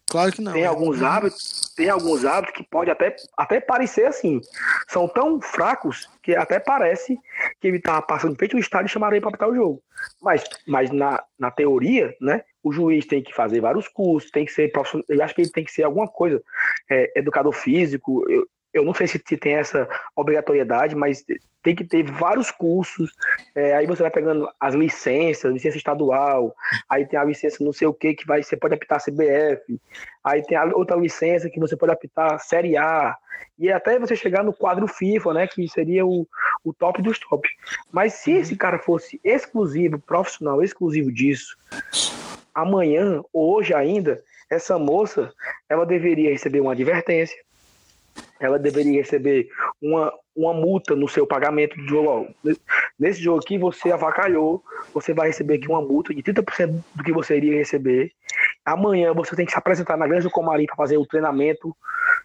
Claro que não. Tem é. alguns hábitos, tem alguns hábitos que pode até, até parecer assim. São tão fracos que até parece que ele tava passando feito o estádio e chamaram ele para apitar o jogo. Mas, mas na, na teoria, né, o juiz tem que fazer vários cursos, tem que ser profissional, eu acho que ele tem que ser alguma coisa, é, educador físico, eu, eu não sei se tem essa obrigatoriedade, mas tem que ter vários cursos. É, aí você vai pegando as licenças, licença estadual, aí tem a licença não sei o que, que vai, você pode apitar CBF, aí tem a outra licença que você pode apitar Série A, e até você chegar no quadro FIFA, né, que seria o, o top dos top. Mas se esse cara fosse exclusivo, profissional, exclusivo disso, amanhã, hoje ainda, essa moça, ela deveria receber uma advertência, ela deveria receber uma, uma multa no seu pagamento de jogo. Nesse jogo aqui, você avacalhou, você vai receber aqui uma multa de 30% do que você iria receber. Amanhã você tem que se apresentar na Grande do para fazer o treinamento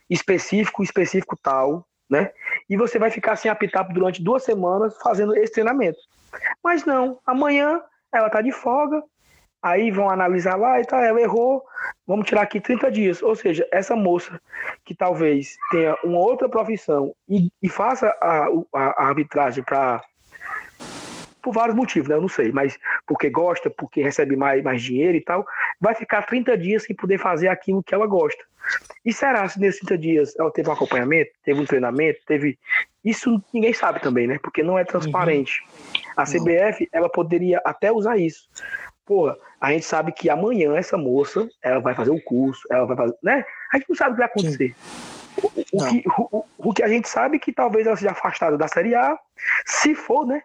específico, específico tal, né? E você vai ficar sem apitar durante duas semanas fazendo esse treinamento. Mas não, amanhã ela tá de folga, Aí vão analisar lá e tá, ela errou, vamos tirar aqui 30 dias. Ou seja, essa moça que talvez tenha uma outra profissão e, e faça a, a, a arbitragem para por vários motivos, né? Eu não sei, mas porque gosta, porque recebe mais, mais dinheiro e tal, vai ficar 30 dias sem poder fazer aquilo que ela gosta. E será se nesses 30 dias ela teve um acompanhamento, teve um treinamento, teve. Isso ninguém sabe também, né? Porque não é transparente. Uhum. A CBF, ela poderia até usar isso. A gente sabe que amanhã essa moça, ela vai fazer o um curso, ela vai fazer, né? A gente não sabe o que vai acontecer. O, o, que, o, o, que, a gente sabe é que talvez ela seja afastada da Série A, se for, né?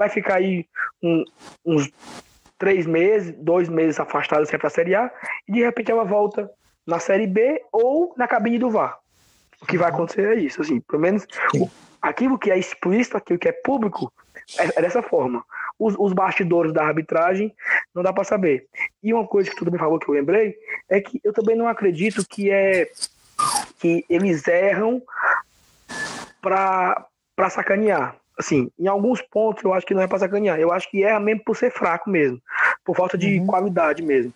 vai ficar aí um, uns três meses, dois meses afastado sempre da Série A, e de repente ela volta na Série B ou na cabine do VAR. O que vai acontecer é isso, assim, pelo menos aquilo que é explícito, aquilo que é público, é, é dessa forma. Os, os, bastidores da arbitragem não dá para saber. E uma coisa que tu também falou que eu lembrei é que eu também não acredito que é que eles erram para sacanear. Assim, em alguns pontos eu acho que não é para sacanear. Eu acho que erra mesmo por ser fraco mesmo, por falta de uhum. qualidade mesmo.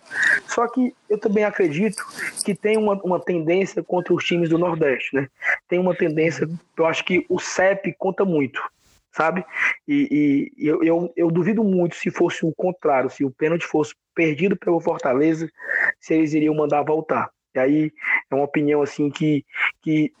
Só que eu também acredito que tem uma, uma tendência contra os times do Nordeste, né? Tem uma tendência, uhum. eu acho que o CEP conta muito sabe? E, e eu, eu, eu, duvido muito se fosse o contrário, se o pênalti fosse perdido pelo Fortaleza, se eles iriam mandar voltar. E aí é uma opinião assim que, que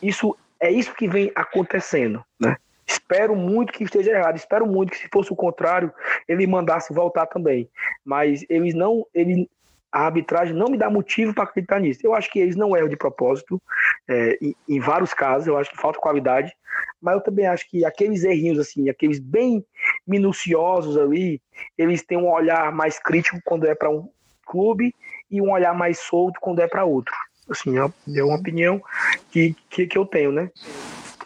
isso é isso que vem acontecendo, né? Espero muito que esteja errado, espero muito que se fosse o contrário, ele mandasse voltar também. Mas eles não, ele, a arbitragem não me dá motivo para acreditar nisso. Eu acho que eles não erram de propósito, é, em, em, vários casos, eu acho que falta qualidade, mas eu também acho que aqueles errinhos, assim, aqueles bem minuciosos ali, eles têm um olhar mais crítico quando é para um clube e um olhar mais solto quando é para outro. Assim, é, é uma opinião que, que, que eu tenho, né?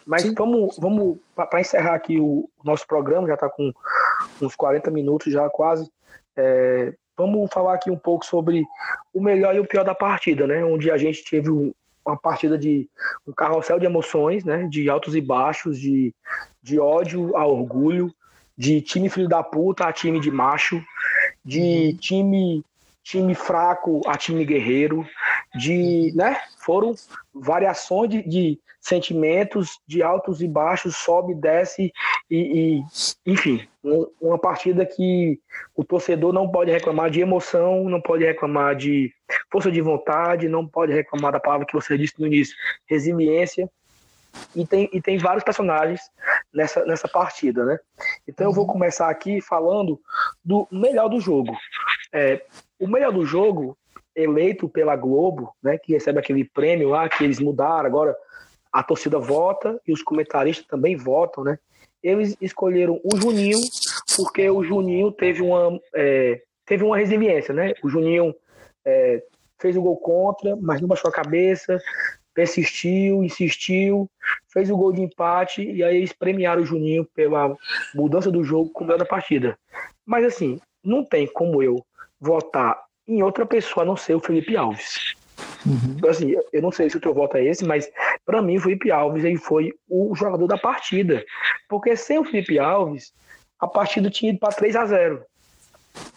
Mas Sim. vamos, vamos para encerrar aqui o, o, nosso programa, já está com uns 40 minutos já quase. É, vamos falar aqui um pouco sobre o melhor e o pior da partida, né? Onde a gente teve uma partida de um carrossel de emoções, né? De altos e baixos, de, de ódio a orgulho, de time filho da puta a time de macho, de uhum. time time fraco a time guerreiro, de, né? Foram variações de, de sentimentos de altos e baixos, sobe, desce e, e enfim, um, uma partida que o torcedor não pode reclamar de emoção, não pode reclamar de força de vontade, não pode reclamar da palavra que você disse no início, resiliência. E tem, e tem vários personagens nessa, nessa partida, né? Então eu vou começar aqui falando do melhor do jogo. É, o melhor do jogo, eleito pela Globo, né, que recebe aquele prêmio lá que eles mudaram agora, a torcida vota e os comentaristas também votam, né? Eles escolheram o Juninho porque o Juninho teve uma, é, teve uma resiliência, né? O Juninho é, fez o gol contra, mas não baixou a cabeça, persistiu, insistiu, fez o gol de empate e aí eles premiaram o Juninho pela mudança do jogo com o da partida. Mas assim, não tem como eu votar em outra pessoa a não ser o Felipe Alves. Uhum. Então, assim, eu não sei se o teu voto é esse, mas para mim o Felipe Alves ele foi o jogador da partida. Porque sem o Felipe Alves, a partida tinha ido para 3 a 0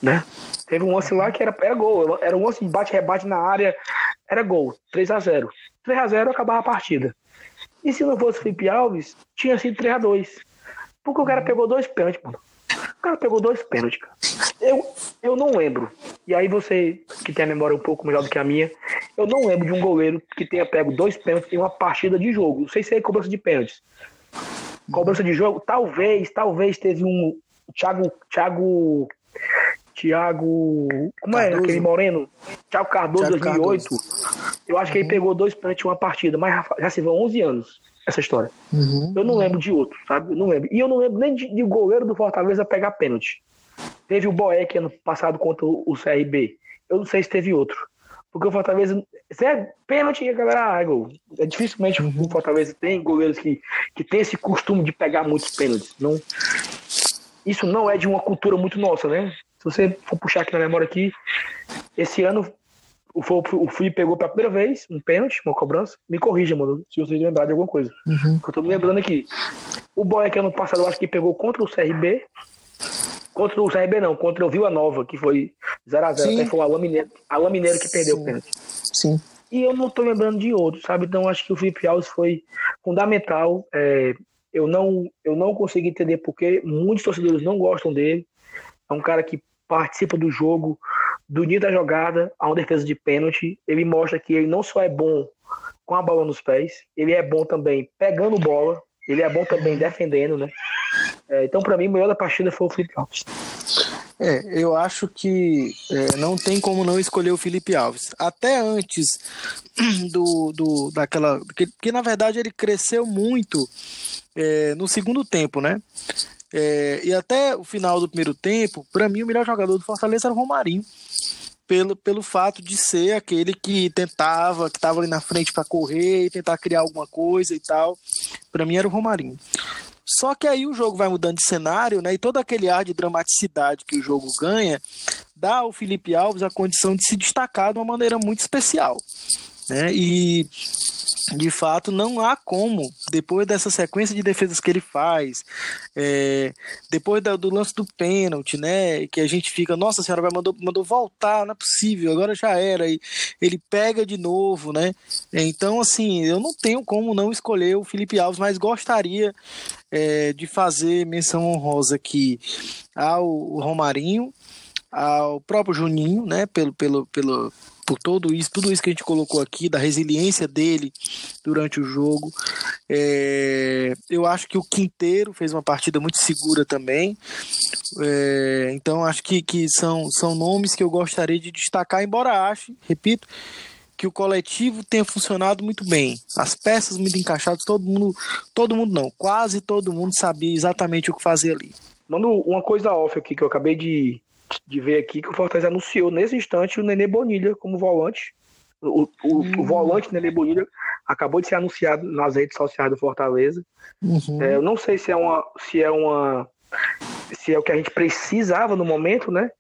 né? Teve um lance lá que era, era gol, era um lance de bate-rebate na área, era gol, 3 a 0 3 a 0 acabava a partida. E se não fosse o Felipe Alves, tinha sido 3 a 2 Porque o cara pegou dois pênaltis, mano. O cara pegou dois pênaltis, cara. Eu, eu não lembro. E aí você, que tem a memória um pouco melhor do que a minha, eu não lembro de um goleiro que tenha pego dois pênaltis em uma partida de jogo. Não sei se é cobrança de pênaltis. Cobrança de jogo, talvez, talvez teve um Thiago, Thiago, Thiago, como é Cardoso. aquele moreno? Thiago Cardoso, Thiago 2008. Cardoso. Eu acho que ele pegou dois pênaltis em uma partida, mas já se vão 11 anos essa história. Uhum. Eu não lembro de outro, sabe? Eu não lembro. E eu não lembro nem de, de goleiro do Fortaleza pegar pênalti. Teve o Boeck ano passado contra o CRB. Eu não sei se teve outro. Porque o Fortaleza. Se é pênalti, a galera. Ah, é gol. É, dificilmente uhum. o Fortaleza tem goleiros que, que tem esse costume de pegar muitos pênaltis. Não, isso não é de uma cultura muito nossa, né? Se você for puxar aqui na memória aqui, esse ano o, o Felipe pegou pela primeira vez um pênalti, uma cobrança. Me corrija, mano, se vocês lembrar de alguma coisa. Uhum. Eu tô me lembrando aqui. O Boeck ano passado eu acho que pegou contra o CRB Contra o CRB não, contra o Vila Nova, que foi 0x0. Até foi o Alain Mineiro, Alain Mineiro que perdeu Sim. o pênalti. Sim. E eu não estou lembrando de outros, sabe? Então acho que o Felipe Alves foi fundamental. É, eu, não, eu não consigo entender porque muitos torcedores não gostam dele. É um cara que participa do jogo, do nível da jogada, a uma defesa de pênalti. Ele mostra que ele não só é bom com a bola nos pés, ele é bom também pegando bola, ele é bom também defendendo, né? É, então, para mim, o melhor da partida foi o Felipe Alves. É, eu acho que é, não tem como não escolher o Felipe Alves. Até antes <clears throat> do, do daquela. Que, que na verdade ele cresceu muito é, no segundo tempo, né? É, e até o final do primeiro tempo, para mim, o melhor jogador do Fortaleza era o Romarinho. Pelo, pelo fato de ser aquele que tentava, que estava ali na frente para correr e tentar criar alguma coisa e tal. Para mim era o Romarinho. Só que aí o jogo vai mudando de cenário, né? E todo aquele ar de dramaticidade que o jogo ganha dá ao Felipe Alves a condição de se destacar de uma maneira muito especial. Né? E de fato não há como, depois dessa sequência de defesas que ele faz, é, depois do, lance do pênalti, né? Que a gente fica, nossa senhora, vai mandou, mandou voltar, não é possível, agora já era. E ele pega de novo, né? Então, assim, eu não tenho como não escolher o Felipe Alves, mas gostaria é, de fazer menção honrosa aqui ao Romarinho, ao próprio Juninho, né? Pelo, pelo, pelo por todo isso, tudo isso que a gente colocou aqui, da resiliência dele durante o jogo. É, eu acho que o Quinteiro fez uma partida muito segura também. É, então acho que, que são, são nomes que eu gostaria de destacar, embora ache, repito, que o coletivo tenha funcionado muito bem. As peças muito encaixadas, todo mundo, todo mundo não, quase todo mundo sabia exatamente o que fazer ali. Mano, uma coisa off aqui que eu acabei de, de ver aqui que o Fortaleza anunciou nesse instante o Nenê Bonilha como volante. O, o, hum. o volante Nenê Bonilha acabou de ser anunciado nas redes sociais do Fortaleza. Uhum. É, eu não sei se é uma se é uma se é o que a gente precisava no momento, né?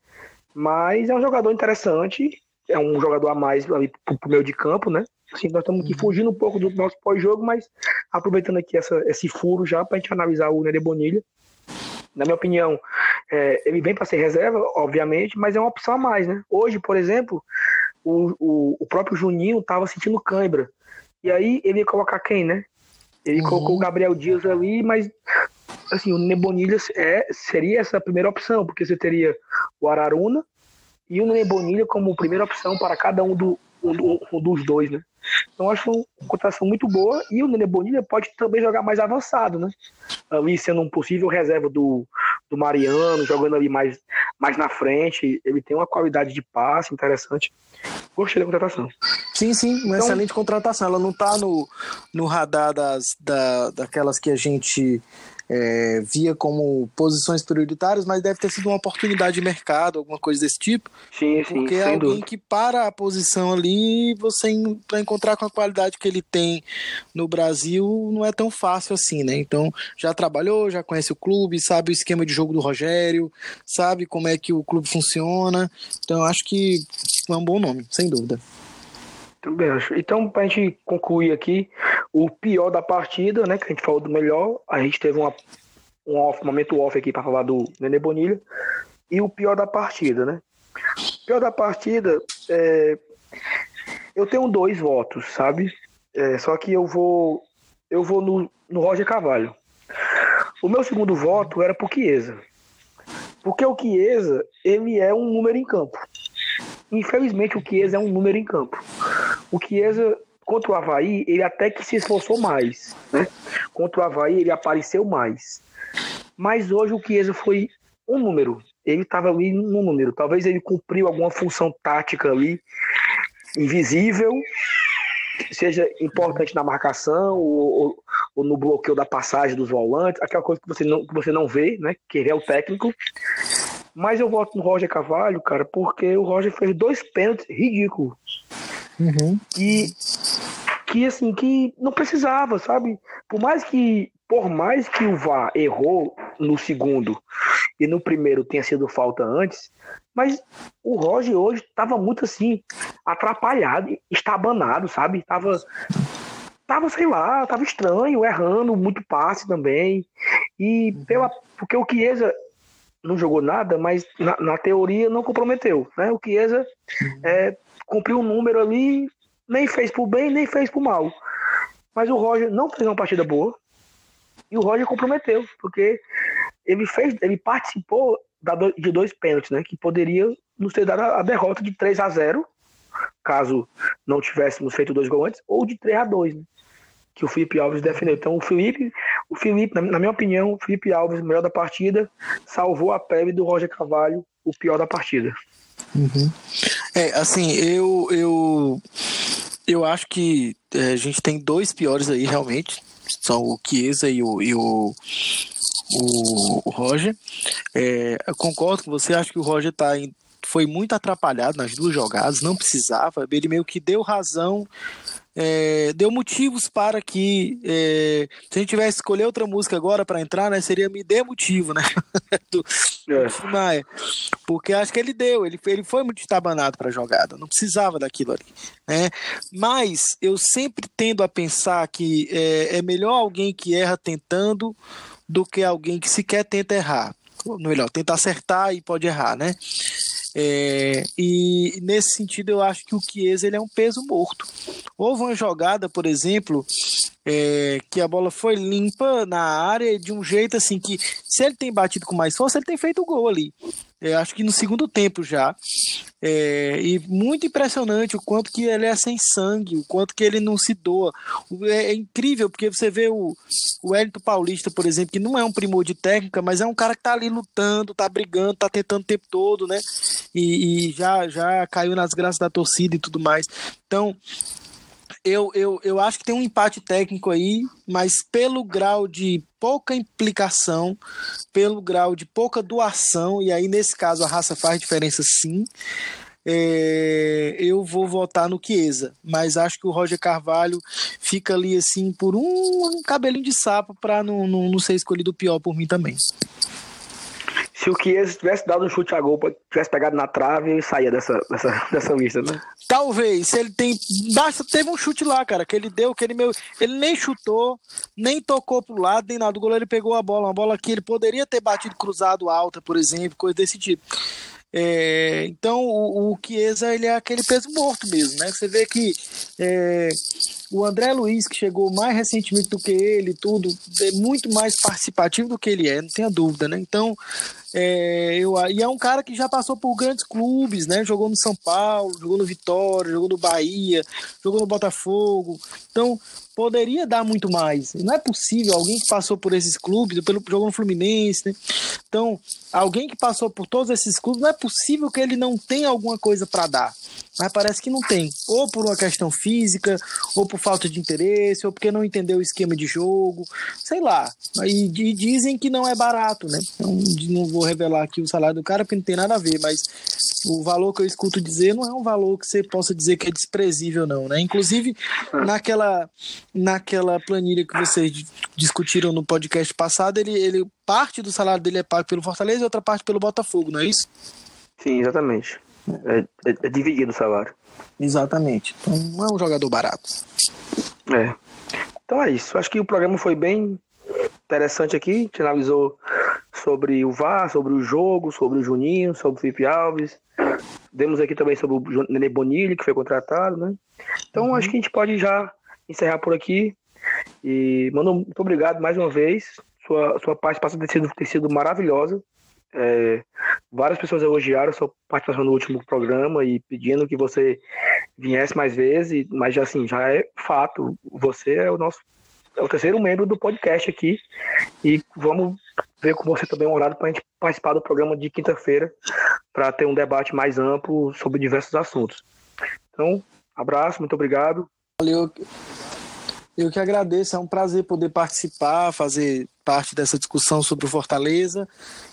Mas é um jogador interessante, é um jogador a mais ali pro, pro meio de campo, né? Assim, nós estamos aqui uhum. fugindo um pouco do nosso pós-jogo, mas aproveitando aqui essa, esse furo já para a gente analisar o Nenê Bonilha na minha opinião, é, ele vem para ser reserva, obviamente, mas é uma opção a mais, né? Hoje, por exemplo, o, o, o próprio Juninho estava sentindo cãibra. E aí ele ia colocar quem, né? Ele uhum. colocou o Gabriel Dias ali, mas assim, o Nebonilha é, seria essa a primeira opção, porque você teria o Araruna e o Nebonilha como primeira opção para cada um, do, um, um dos dois, né? Então acho uma contratação muito boa e o Nenê Bonilha pode também jogar mais avançado, né? Ali sendo um possível reserva do, do Mariano, jogando ali mais, mais na frente. Ele tem uma qualidade de passe interessante. Gostei da contratação. Sim, sim, uma então, excelente contratação. Ela não está no, no radar das, da, daquelas que a gente é, via como posições prioritárias, mas deve ter sido uma oportunidade de mercado, alguma coisa desse tipo. Sim, sim. Porque é alguém dúvida. que para a posição ali, você para encontrar com a qualidade que ele tem no Brasil, não é tão fácil assim, né? Então, já trabalhou, já conhece o clube, sabe o esquema de jogo do Rogério, sabe como é que o clube funciona. Então, acho que é um bom nome, sem dúvida. Também acho. Então, para a gente concluir aqui, o pior da partida, né? Que a gente falou do melhor, a gente teve uma, um off, momento off aqui para falar do Nenê Bonilha. E o pior da partida, né? O pior da partida, é, eu tenho dois votos, sabe? É, só que eu vou eu vou no, no Roger Cavalho. O meu segundo voto era pro Chiesa. Porque o Chiesa, ele é um número em campo. Infelizmente, o Chiesa é um número em campo. O Chiesa, contra o Havaí, ele até que se esforçou mais. Né? Contra o Havaí, ele apareceu mais. Mas hoje o Chiesa foi um número. Ele estava ali no número. Talvez ele cumpriu alguma função tática ali, invisível, seja importante na marcação ou, ou, ou, no bloqueio da passagem dos volantes, aquela coisa que você não, que você não vê, né? Que ele é o técnico. Mas eu voto no Roger Cavalho, cara, porque o Roger fez dois pênaltis ridículos. Uhum. Que, que, assim, que não precisava, sabe? Por mais que, por mais que o VAR errou no segundo e no primeiro tenha sido falta antes, mas o Roger hoje estava muito assim, atrapalhado, estabanado, sabe? Tava, tava, sei lá, tava estranho, errando muito passe também. E pela, porque o Chiesa não jogou nada, mas na, na teoria não comprometeu. Né? O Chiesa uhum. é, cumpriu um número ali, nem fez por bem, nem fez por mal. Mas o Roger não fez uma partida boa e o Roger comprometeu, porque ele fez, ele participou de dois pênaltis, né? Que poderia nos ter dado a derrota de 3 a 0 caso não tivéssemos feito dois gols antes, ou de 3 a 2 né? que o Felipe Alves defendeu. Então o Felipe, o Felipe, na minha opinião, o Felipe Alves, o melhor da partida, salvou a pele do Roger Cavalho, o pior da partida. Uhum. É, assim, eu, eu, eu acho que é, a gente tem dois piores aí, realmente. São o Chiesa e o, e o, o, o Roger. É, concordo com você, acho que o Roger tá em, foi muito atrapalhado nas duas jogadas, não precisava. Ele meio que deu razão é, deu motivos para que é, se a gente tivesse escolher outra música agora para entrar, né, seria me dê motivo, né? <laughs> do, é. Porque acho que ele deu, ele, ele foi muito estabanado para a jogada, não precisava daquilo ali, né? Mas eu sempre tendo a pensar que é, é melhor alguém que erra tentando do que alguém que sequer tenta errar. Melhor, tenta acertar e pode errar, né? É, e nesse sentido eu acho que o Chiesa ele é um peso morto. Houve uma jogada, por exemplo, é, que a bola foi limpa na área de um jeito assim que se ele tem batido com mais força, ele tem feito o gol ali. É, acho que no segundo tempo já. É, e muito impressionante o quanto que ele é sem sangue, o quanto que ele não se doa. É, é incrível, porque você vê o, o Hélito Paulista, por exemplo, que não é um primor de técnica, mas é um cara que tá ali lutando, tá brigando, tá tentando o tempo todo, né? E, e já, já caiu nas graças da torcida e tudo mais. Então, eu, eu, eu acho que tem um empate técnico aí, mas pelo grau de pouca implicação, pelo grau de pouca doação, e aí nesse caso a raça faz diferença sim. É, eu vou votar no Chiesa, mas acho que o Roger Carvalho fica ali assim por um, um cabelinho de sapo para não, não, não ser escolhido pior por mim também se o Chiesa tivesse dado um chute a gol, tivesse pegado na trave, ele saía dessa, dessa, <laughs> dessa lista, né? Talvez, ele tem. Basta, teve um chute lá, cara, que ele deu, que ele meio. Ele nem chutou, nem tocou pro lado, nem nada. O goleiro pegou a bola, uma bola que ele poderia ter batido cruzado alta, por exemplo, coisa desse tipo. É, então o, o Chiesa ele é aquele peso morto mesmo, né? Você vê que é, o André Luiz, que chegou mais recentemente do que ele, tudo, é muito mais participativo do que ele é, não tenha dúvida, né? Então, é, eu, e é um cara que já passou por grandes clubes, né? Jogou no São Paulo, jogou no Vitória, jogou no Bahia, jogou no Botafogo. Então, poderia dar muito mais. Não é possível alguém que passou por esses clubes, pelo jogou no Fluminense, né? Então, alguém que passou por todos esses clubes, não é possível que ele não tenha alguma coisa para dar mas parece que não tem. Ou por uma questão física, ou por falta de interesse, ou porque não entendeu o esquema de jogo, sei lá. E, e dizem que não é barato, né? Não, não vou revelar aqui o salário do cara, porque não tem nada a ver, mas o valor que eu escuto dizer não é um valor que você possa dizer que é desprezível, não, né? Inclusive, naquela, naquela planilha que vocês discutiram no podcast passado, ele, ele parte do salário dele é pago pelo Fortaleza e outra parte pelo Botafogo, não é isso? Sim, exatamente. É, é, é dividido o salário. Exatamente. Então não é um jogador barato. É. Então é isso. Acho que o programa foi bem interessante aqui. A gente analisou sobre o VAR, sobre o jogo, sobre o Juninho, sobre o Felipe Alves. Demos aqui também sobre o Nenê Bonilli, que foi contratado, né? Então uhum. acho que a gente pode já encerrar por aqui. E, mano, muito obrigado mais uma vez. Sua, sua participação tem sido, tem sido maravilhosa. É, várias pessoas elogiaram sua participação no último programa e pedindo que você viesse mais vezes, mas já assim, já é fato. Você é o nosso é o terceiro membro do podcast aqui e vamos ver com você também um horário para a gente participar do programa de quinta-feira para ter um debate mais amplo sobre diversos assuntos. Então, abraço, muito obrigado. Valeu. Eu que agradeço, é um prazer poder participar, fazer parte dessa discussão sobre o Fortaleza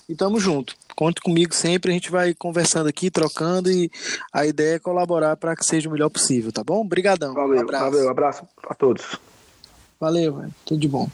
e tamo junto. Conte comigo sempre, a gente vai conversando aqui, trocando e a ideia é colaborar para que seja o melhor possível, tá bom? Obrigadão. Valeu, um abraço. valeu, abraço a todos. Valeu, velho. tudo de bom.